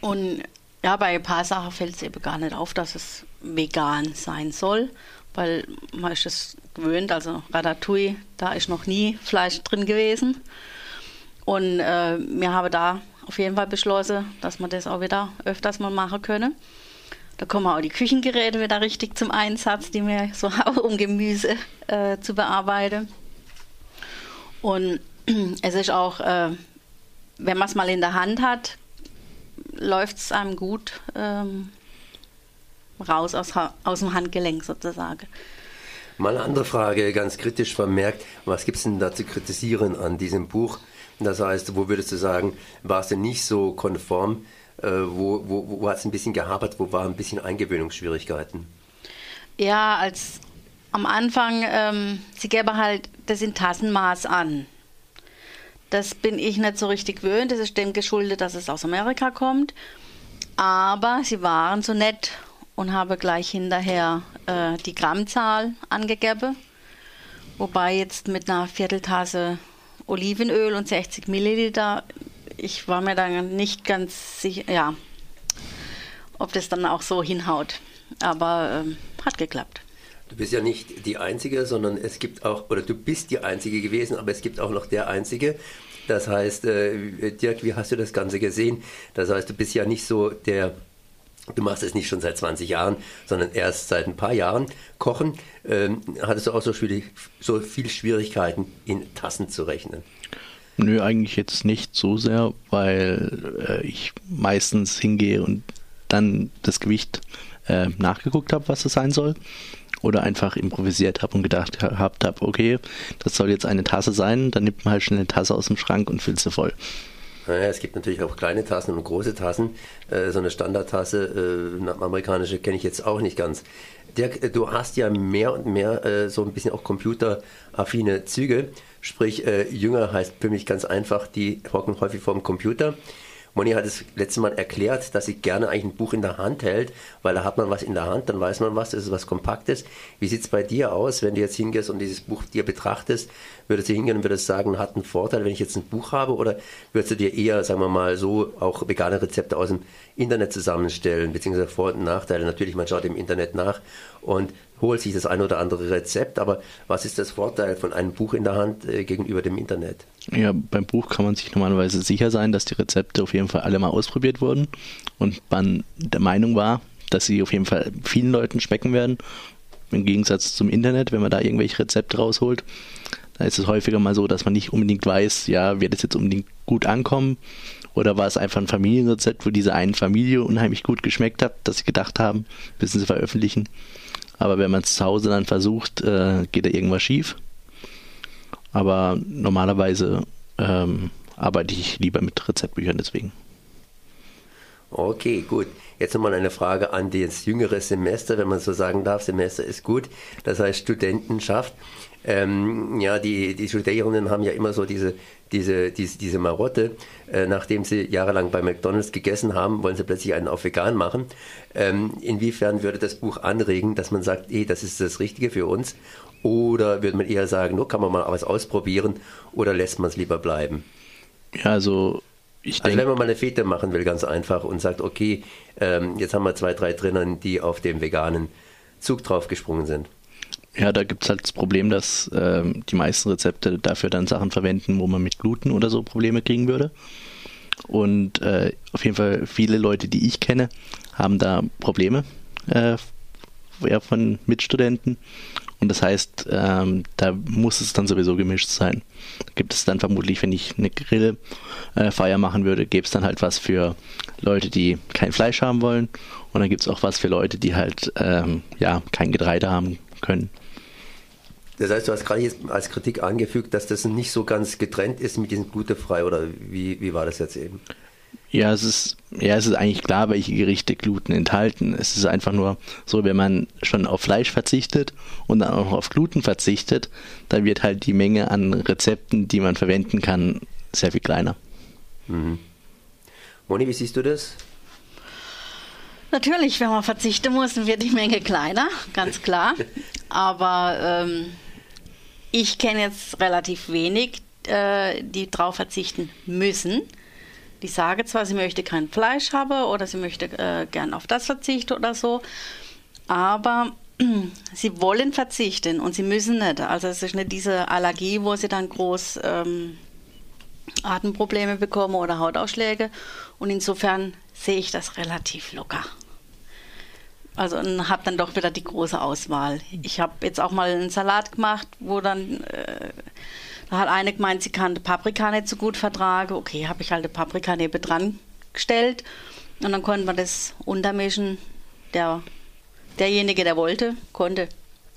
[SPEAKER 2] Und ja, bei ein paar Sachen fällt es eben gar nicht auf, dass es vegan sein soll, weil man ist es gewöhnt, also Ratatouille, da ist noch nie Fleisch drin gewesen. Und äh, wir haben da auf jeden Fall beschlossen, dass wir das auch wieder öfters mal machen können. Da kommen auch die Küchengeräte wieder richtig zum Einsatz, die wir so haben, um Gemüse äh, zu bearbeiten. Und es ist auch, äh, wenn man es mal in der Hand hat, läuft es einem gut ähm, raus aus, aus dem Handgelenk sozusagen.
[SPEAKER 1] Mal eine andere Frage, ganz kritisch vermerkt. Was gibt es denn da zu kritisieren an diesem Buch? Das heißt, wo würdest du sagen, war es denn nicht so konform? Äh, wo wo, wo hat es ein bisschen gehabert? Wo waren ein bisschen Eingewöhnungsschwierigkeiten?
[SPEAKER 2] Ja, als am Anfang, ähm, sie gäbe halt das in Tassenmaß an. Das bin ich nicht so richtig gewöhnt. Das ist dem geschuldet, dass es aus Amerika kommt. Aber sie waren so nett und habe gleich hinterher äh, die Grammzahl angegeben. Wobei jetzt mit einer Vierteltasse Olivenöl und 60 Milliliter, ich war mir dann nicht ganz sicher, ja, ob das dann auch so hinhaut. Aber ähm, hat geklappt.
[SPEAKER 1] Du bist ja nicht die Einzige, sondern es gibt auch, oder du bist die Einzige gewesen, aber es gibt auch noch der Einzige. Das heißt, äh, Dirk, wie hast du das Ganze gesehen? Das heißt, du bist ja nicht so der, du machst es nicht schon seit 20 Jahren, sondern erst seit ein paar Jahren kochen. Ähm, hattest du auch so, schwierig, so viel Schwierigkeiten, in Tassen zu rechnen?
[SPEAKER 3] Nö, eigentlich jetzt nicht so sehr, weil äh, ich meistens hingehe und dann das Gewicht äh, nachgeguckt habe, was es sein soll oder einfach improvisiert habe und gedacht habe, okay, das soll jetzt eine Tasse sein, dann nimmt man halt schnell eine Tasse aus dem Schrank und füllt sie voll.
[SPEAKER 1] Naja, es gibt natürlich auch kleine Tassen und große Tassen. Äh, so eine Standardtasse, äh, amerikanische, kenne ich jetzt auch nicht ganz. Dirk, äh, du hast ja mehr und mehr äh, so ein bisschen auch computeraffine Züge. Sprich, äh, Jünger heißt für mich ganz einfach, die hocken häufig vorm Computer Moni hat es letztes Mal erklärt, dass sie gerne eigentlich ein Buch in der Hand hält, weil da hat man was in der Hand, dann weiß man was, das ist was Kompaktes. Wie sieht es bei dir aus, wenn du jetzt hingehst und dieses Buch dir betrachtest? Würdest du hingehen und würdest sagen, hat einen Vorteil, wenn ich jetzt ein Buch habe? Oder würdest du dir eher, sagen wir mal, so auch vegane Rezepte aus dem Internet zusammenstellen, beziehungsweise Vor- und Nachteile? Natürlich, man schaut im Internet nach und holt sich das ein oder andere Rezept, aber was ist das Vorteil von einem Buch in der Hand äh, gegenüber dem Internet?
[SPEAKER 3] Ja, beim Buch kann man sich normalerweise sicher sein, dass die Rezepte auf jeden Fall alle mal ausprobiert wurden und man der Meinung war, dass sie auf jeden Fall vielen Leuten schmecken werden. Im Gegensatz zum Internet, wenn man da irgendwelche Rezepte rausholt, da ist es häufiger mal so, dass man nicht unbedingt weiß, ja, wird es jetzt unbedingt gut ankommen oder war es einfach ein Familienrezept, wo diese einen Familie unheimlich gut geschmeckt hat, dass sie gedacht haben, müssen sie veröffentlichen. Aber wenn man es zu Hause dann versucht, äh, geht da irgendwas schief. Aber normalerweise ähm, arbeite ich lieber mit Rezeptbüchern deswegen.
[SPEAKER 1] Okay, gut. Jetzt nochmal eine Frage an das jüngere Semester, wenn man so sagen darf. Semester ist gut. Das heißt Studentenschaft. Ähm, ja, die, die Studierenden haben ja immer so diese, diese, diese, diese Marotte. Äh, nachdem sie jahrelang bei McDonalds gegessen haben, wollen sie plötzlich einen auf vegan machen. Ähm, inwiefern würde das Buch anregen, dass man sagt, eh, das ist das Richtige für uns? Oder würde man eher sagen, nur kann man mal was ausprobieren oder lässt man es lieber bleiben?
[SPEAKER 3] Ja, also ich
[SPEAKER 1] Also wenn man mal eine Fete machen will, ganz einfach, und sagt, okay, ähm, jetzt haben wir zwei, drei drinnen, die auf dem veganen Zug draufgesprungen sind.
[SPEAKER 3] Ja, da gibt es halt das Problem, dass ähm, die meisten Rezepte dafür dann Sachen verwenden, wo man mit Gluten oder so Probleme kriegen würde. Und äh, auf jeden Fall viele Leute, die ich kenne, haben da Probleme äh, von Mitstudenten. Und das heißt, ähm, da muss es dann sowieso gemischt sein. Gibt es dann vermutlich, wenn ich eine Grillfeier machen würde, gäbe es dann halt was für Leute, die kein Fleisch haben wollen. Und dann gibt es auch was für Leute, die halt ähm, ja, kein Getreide haben können.
[SPEAKER 1] Das heißt, du hast gerade jetzt als Kritik angefügt, dass das nicht so ganz getrennt ist mit diesem glutefrei, oder wie, wie war das jetzt eben?
[SPEAKER 3] Ja, es ist, ja, es ist eigentlich klar, welche Gerichte Gluten enthalten. Es ist einfach nur so, wenn man schon auf Fleisch verzichtet und dann auch noch auf Gluten verzichtet, dann wird halt die Menge an Rezepten, die man verwenden kann, sehr viel kleiner.
[SPEAKER 1] Moni, wie siehst du das?
[SPEAKER 2] Natürlich, wenn man verzichten muss, wird die Menge kleiner, ganz klar. Aber ähm, ich kenne jetzt relativ wenig, äh, die drauf verzichten müssen. Die sagen zwar, sie möchte kein Fleisch haben oder sie möchte äh, gern auf das verzichten oder so, aber sie wollen verzichten und sie müssen nicht. Also es ist nicht diese Allergie, wo sie dann groß ähm, Atemprobleme bekommen oder Hautausschläge. Und insofern sehe ich das relativ locker. Also und habe dann doch wieder die große Auswahl. Ich habe jetzt auch mal einen Salat gemacht, wo dann äh, da hat eine gemeint, sie kann die Paprika nicht so gut vertragen. Okay, habe ich halt die Paprika neben dran gestellt und dann konnte man das untermischen. Der, derjenige, der wollte, konnte.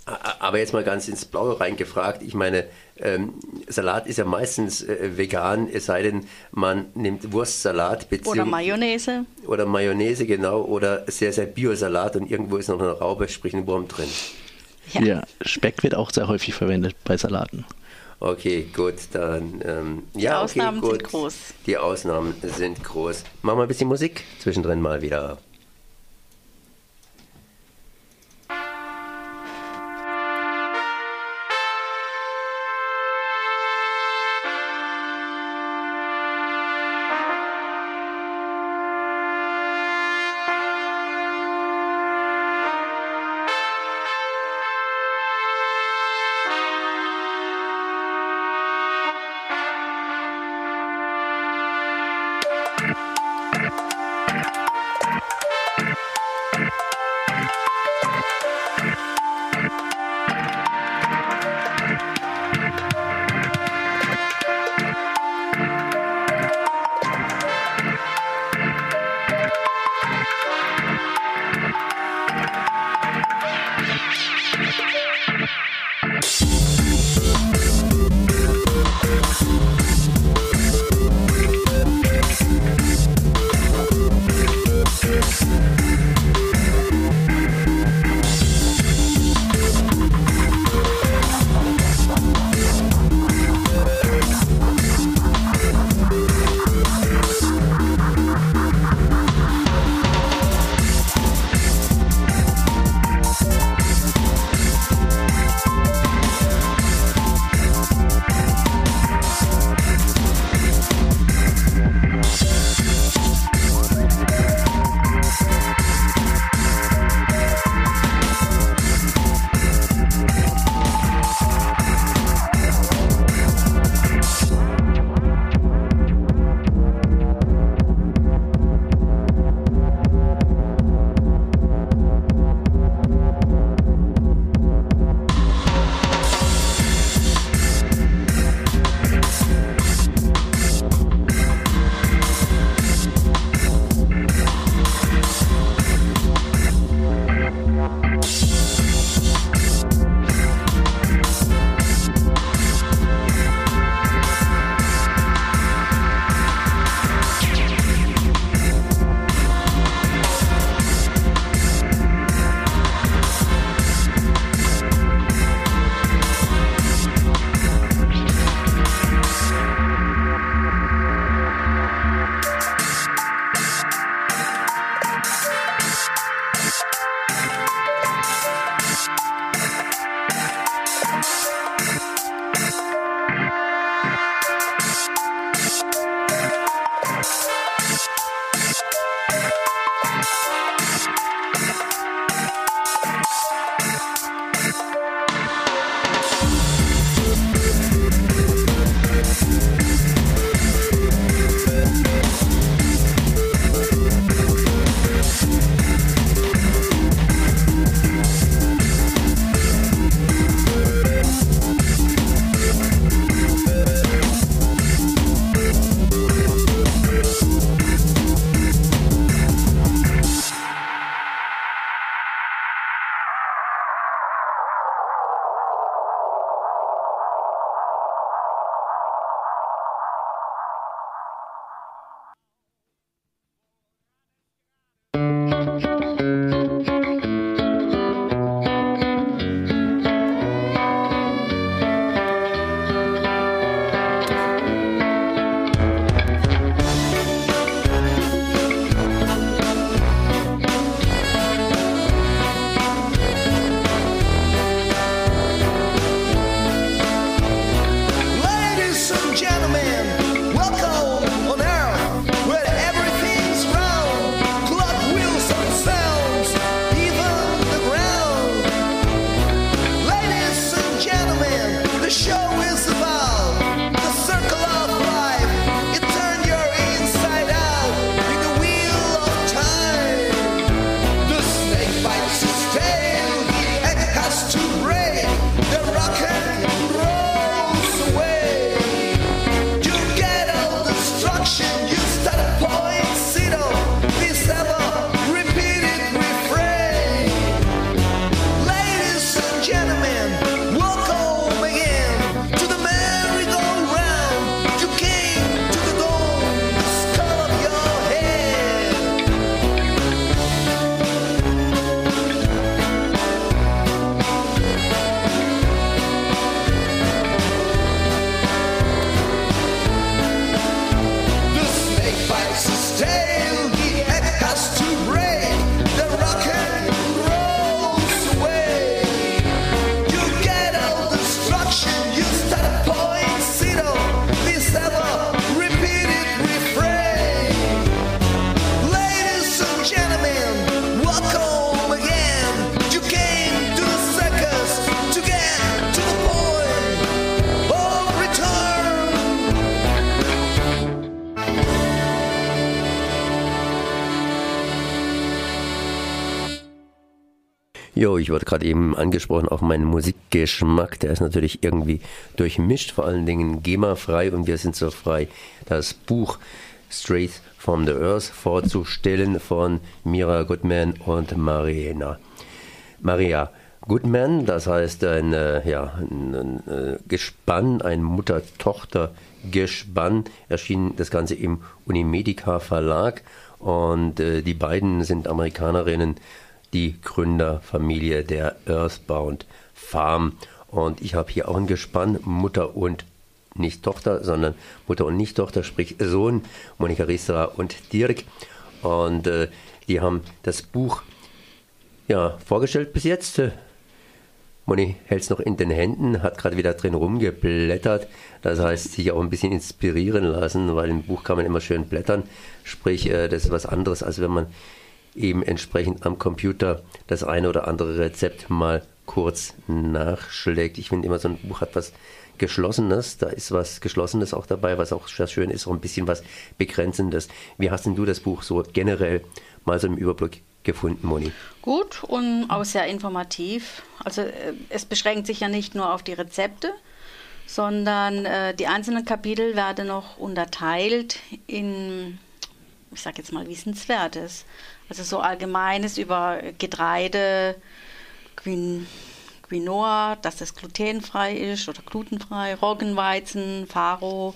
[SPEAKER 1] A- Aber jetzt mal ganz ins Blaue reingefragt. Ich meine, ähm, Salat ist ja meistens äh, vegan, es sei denn, man nimmt Wurstsalat
[SPEAKER 2] Oder Mayonnaise.
[SPEAKER 1] oder Mayonnaise, genau, oder sehr, sehr Biosalat und irgendwo ist noch eine Raube, sprich ein Wurm drin.
[SPEAKER 2] Ja.
[SPEAKER 3] Ja. Speck wird auch sehr häufig verwendet bei Salaten.
[SPEAKER 1] Okay, gut, dann ähm,
[SPEAKER 2] Die
[SPEAKER 1] ja,
[SPEAKER 2] Ausnahmen
[SPEAKER 1] okay,
[SPEAKER 2] sind
[SPEAKER 1] gut.
[SPEAKER 2] groß.
[SPEAKER 1] Die Ausnahmen sind groß. Machen wir ein bisschen Musik zwischendrin mal wieder. Ich wurde gerade eben angesprochen auf meinen Musikgeschmack. Der ist natürlich irgendwie durchmischt, vor allen Dingen GEMA-frei und wir sind so frei, das Buch Straight from the Earth vorzustellen von Mira Goodman und Mariana. Maria Goodman, das heißt ein, äh, ja, ein, ein äh, Gespann, ein Mutter-Tochter-Gespann, erschien das Ganze im Unimedica Verlag und äh, die beiden sind Amerikanerinnen, die Gründerfamilie der Earthbound Farm. Und ich habe hier auch ein Gespann, Mutter und nicht Tochter, sondern Mutter und nicht Tochter, sprich Sohn, Monika Riesterer und Dirk. Und äh, die haben das Buch ja, vorgestellt bis jetzt. Moni hält es noch in den Händen, hat gerade wieder drin rumgeblättert. Das heißt, sich auch ein bisschen inspirieren lassen, weil im Buch kann man immer schön blättern. Sprich, äh, das ist was anderes, als wenn man eben entsprechend am Computer das eine oder andere Rezept mal kurz nachschlägt. Ich finde immer, so ein Buch hat was Geschlossenes, da ist was Geschlossenes auch dabei, was auch sehr schön ist, auch ein bisschen was Begrenzendes. Wie hast denn du das Buch so generell mal so im Überblick gefunden, Moni?
[SPEAKER 2] Gut und auch sehr informativ. Also äh, es beschränkt sich ja nicht nur auf die Rezepte, sondern äh, die einzelnen Kapitel werden noch unterteilt in, ich sage jetzt mal, Wissenswertes. Also so allgemeines über Getreide, Quin Quinoa, dass das glutenfrei ist oder glutenfrei, Roggenweizen, Faro.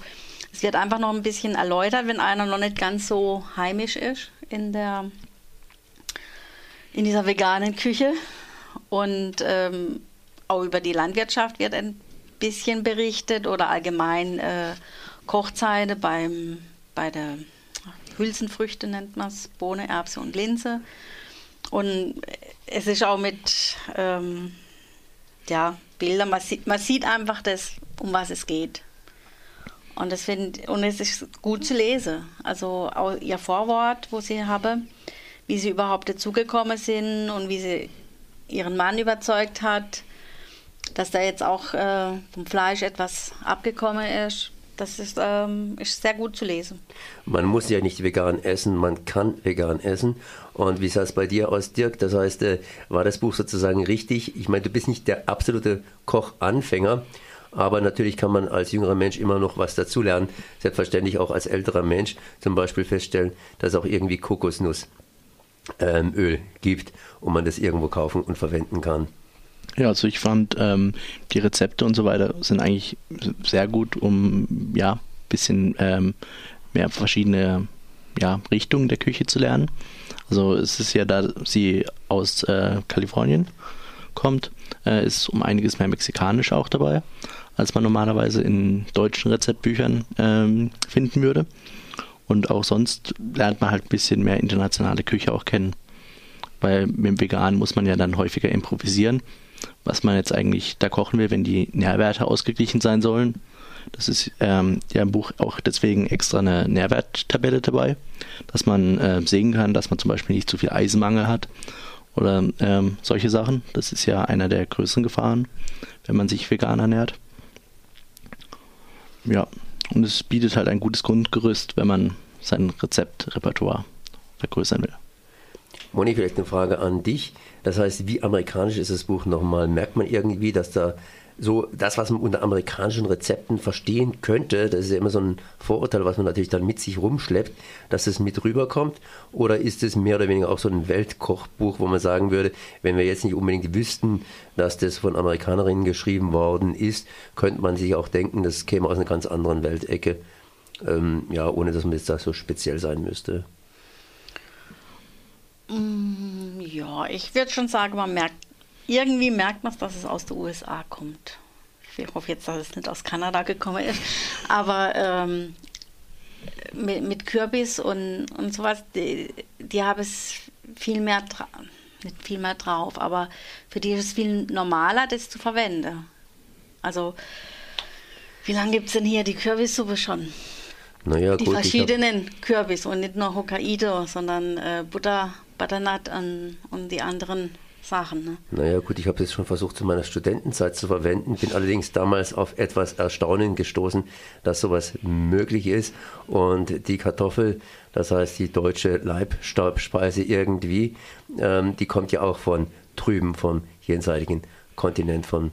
[SPEAKER 2] Es wird einfach noch ein bisschen erläutert, wenn einer noch nicht ganz so heimisch ist in der in dieser veganen Küche. Und ähm, auch über die Landwirtschaft wird ein bisschen berichtet oder allgemein äh, Kochzeiten beim, bei der Hülsenfrüchte nennt man es, Bohne, Erbse und Linse. Und es ist auch mit ähm, ja, Bildern, man sieht, man sieht einfach das, um was es geht. Und, das find, und es ist gut zu lesen. Also auch ihr Vorwort, wo sie habe, wie sie überhaupt dazugekommen sind und wie sie ihren Mann überzeugt hat, dass da jetzt auch äh, vom Fleisch etwas abgekommen ist. Das ist, ähm, ist sehr gut zu lesen.
[SPEAKER 1] Man muss ja nicht vegan essen, man kann vegan essen. Und wie sah es bei dir aus, Dirk? Das heißt, äh, war das Buch sozusagen richtig? Ich meine, du bist nicht der absolute Kochanfänger, aber natürlich kann man als jüngerer Mensch immer noch was dazulernen. Selbstverständlich auch als älterer Mensch zum Beispiel feststellen, dass es auch irgendwie Kokosnussöl ähm, gibt und man das irgendwo kaufen und verwenden kann.
[SPEAKER 3] Ja, also ich fand, ähm, die Rezepte und so weiter sind eigentlich sehr gut, um ja, ein bisschen ähm, mehr verschiedene ja, Richtungen der Küche zu lernen. Also es ist ja, da sie aus äh, Kalifornien kommt, äh, ist um einiges mehr mexikanisch auch dabei, als man normalerweise in deutschen Rezeptbüchern ähm, finden würde. Und auch sonst lernt man halt ein bisschen mehr internationale Küche auch kennen. Weil mit dem Vegan muss man ja dann häufiger improvisieren was man jetzt eigentlich da kochen will, wenn die Nährwerte ausgeglichen sein sollen. Das ist ähm, ja im Buch auch deswegen extra eine Nährwerttabelle dabei, dass man äh, sehen kann, dass man zum Beispiel nicht zu viel Eisenmangel hat oder ähm, solche Sachen. Das ist ja einer der größeren Gefahren, wenn man sich vegan ernährt. Ja, und es bietet halt ein gutes Grundgerüst, wenn man sein Rezeptrepertoire vergrößern will.
[SPEAKER 1] Moni, vielleicht eine Frage an dich. Das heißt, wie amerikanisch ist das Buch nochmal? Merkt man irgendwie, dass da so das, was man unter amerikanischen Rezepten verstehen könnte, das ist ja immer so ein Vorurteil, was man natürlich dann mit sich rumschleppt, dass es mit rüberkommt? Oder ist es mehr oder weniger auch so ein Weltkochbuch, wo man sagen würde, wenn wir jetzt nicht unbedingt wüssten, dass das von Amerikanerinnen geschrieben worden ist, könnte man sich auch denken, das käme aus einer ganz anderen Weltecke, ähm, ja, ohne dass man jetzt da so speziell sein müsste.
[SPEAKER 2] Mm, ja, ich würde schon sagen, man merkt, irgendwie merkt man es, dass es aus den USA kommt. Ich hoffe jetzt, dass es nicht aus Kanada gekommen ist. Aber ähm, mit, mit, Kürbis und, und sowas, die, die haben es viel mehr, nicht viel mehr drauf, aber für die ist es viel normaler, das zu verwenden. Also, wie lange gibt es denn hier die Kürbissuppe schon?
[SPEAKER 1] Naja,
[SPEAKER 2] die
[SPEAKER 1] gut,
[SPEAKER 2] verschiedenen Kürbis und nicht nur Hokkaido, sondern äh, Butter, Butternut und, und die anderen Sachen. Ne?
[SPEAKER 1] Naja gut, ich habe es schon versucht zu meiner Studentenzeit zu verwenden, bin allerdings damals auf etwas Erstaunen gestoßen, dass sowas möglich ist und die Kartoffel, das heißt die deutsche Leibstabspeise irgendwie, ähm, die kommt ja auch von drüben, vom jenseitigen Kontinent von,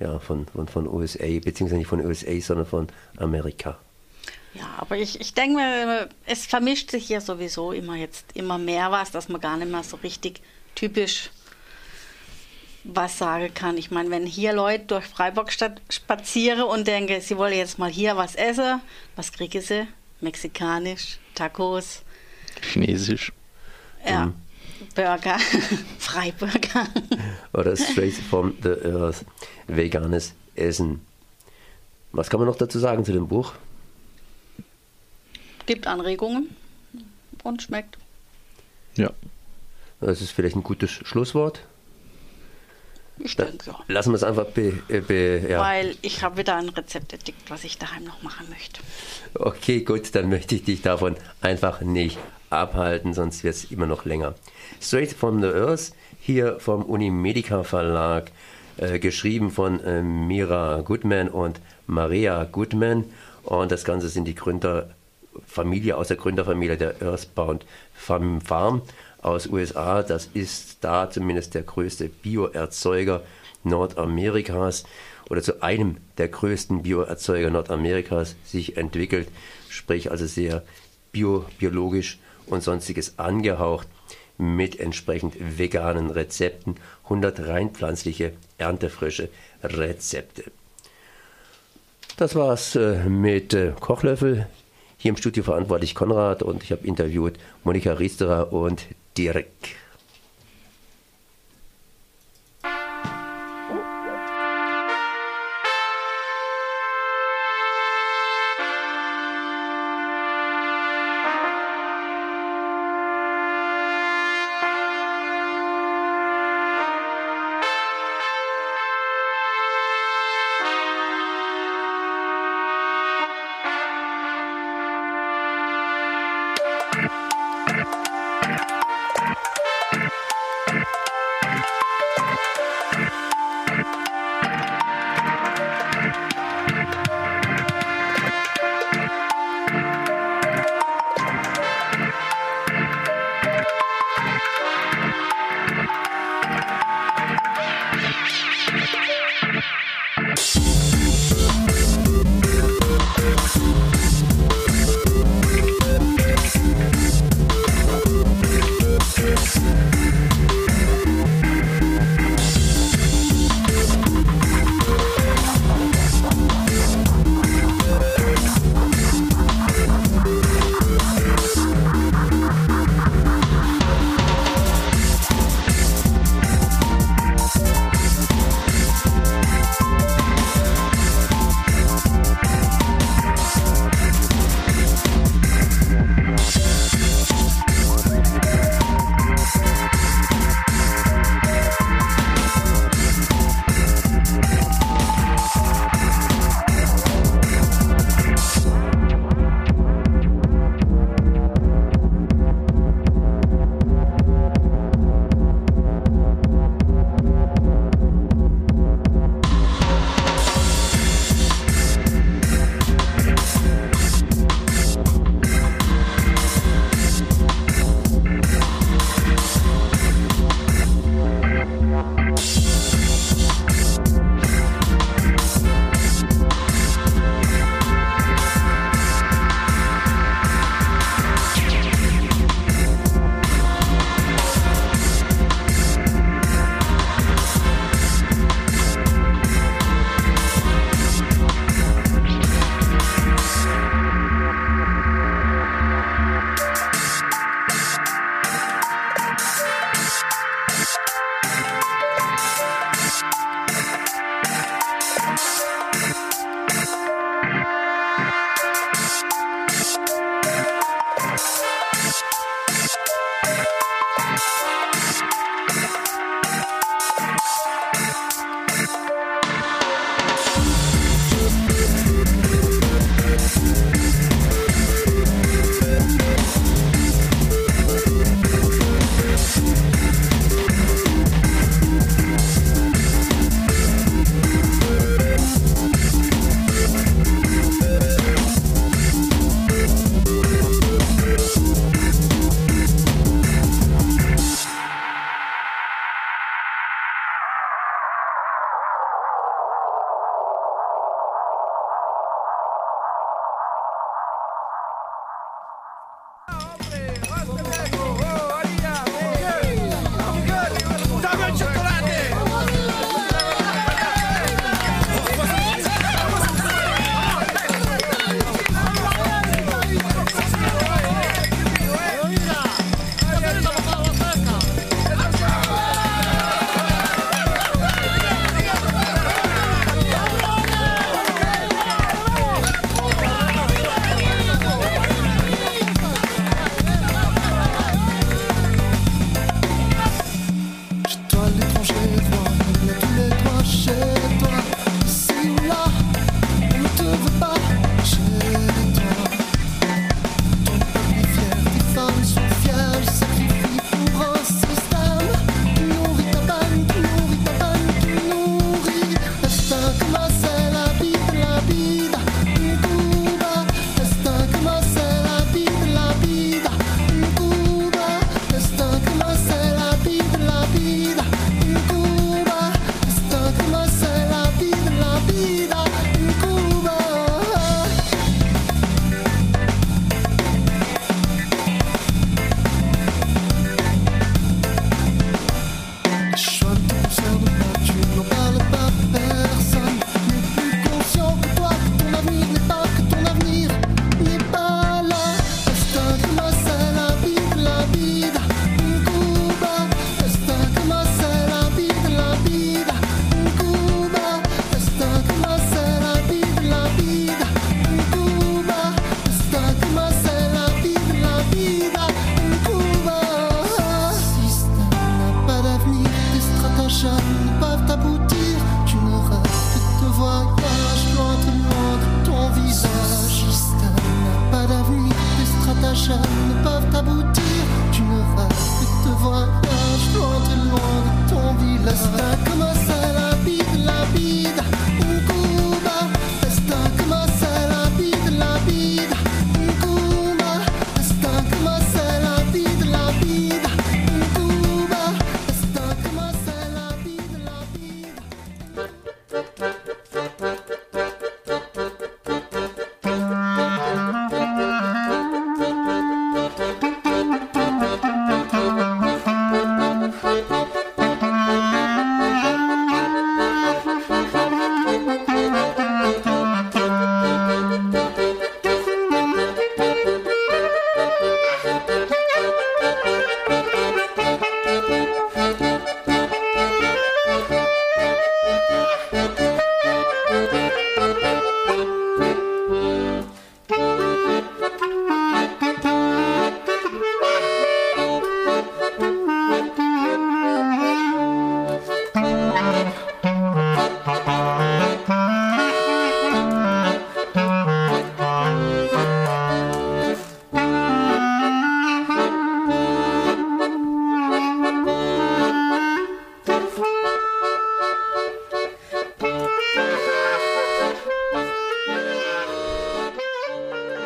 [SPEAKER 1] ja, von, von, von USA, beziehungsweise nicht von USA, sondern von Amerika.
[SPEAKER 2] Ja, aber ich, ich denke mir, es vermischt sich ja sowieso immer jetzt immer mehr was, dass man gar nicht mehr so richtig typisch was sagen kann. Ich meine, wenn hier Leute durch Freiburg spazieren und denken, sie wollen jetzt mal hier was essen, was kriegen sie? Mexikanisch, Tacos.
[SPEAKER 3] Chinesisch.
[SPEAKER 2] Ja, mhm. Burger, Freiburger.
[SPEAKER 1] Oder straight from the earth, veganes Essen. Was kann man noch dazu sagen zu dem Buch?
[SPEAKER 2] Gibt Anregungen und schmeckt.
[SPEAKER 3] Ja.
[SPEAKER 1] Das ist vielleicht ein gutes Schlusswort.
[SPEAKER 2] Ich denke ja.
[SPEAKER 1] Lassen wir es einfach be, äh, be ja.
[SPEAKER 2] Weil ich habe wieder ein Rezept entdeckt, was ich daheim noch machen möchte.
[SPEAKER 1] Okay, gut, dann möchte ich dich davon einfach nicht abhalten, sonst wird es immer noch länger. Straight from the Earth, hier vom Unimedica Verlag, äh, geschrieben von äh, Mira Goodman und Maria Goodman. Und das Ganze sind die Gründer Familie aus der Gründerfamilie der Earthbound Farm aus USA. Das ist da zumindest der größte Bioerzeuger Nordamerikas oder zu einem der größten Bioerzeuger Nordamerikas sich entwickelt, sprich also sehr bio, biologisch und sonstiges angehaucht mit entsprechend veganen Rezepten, 100 rein pflanzliche, erntefrische Rezepte. Das war's äh, mit äh, Kochlöffel. Hier im Studio verantwortlich Konrad und ich habe interviewt Monika Riesterer und Dirk.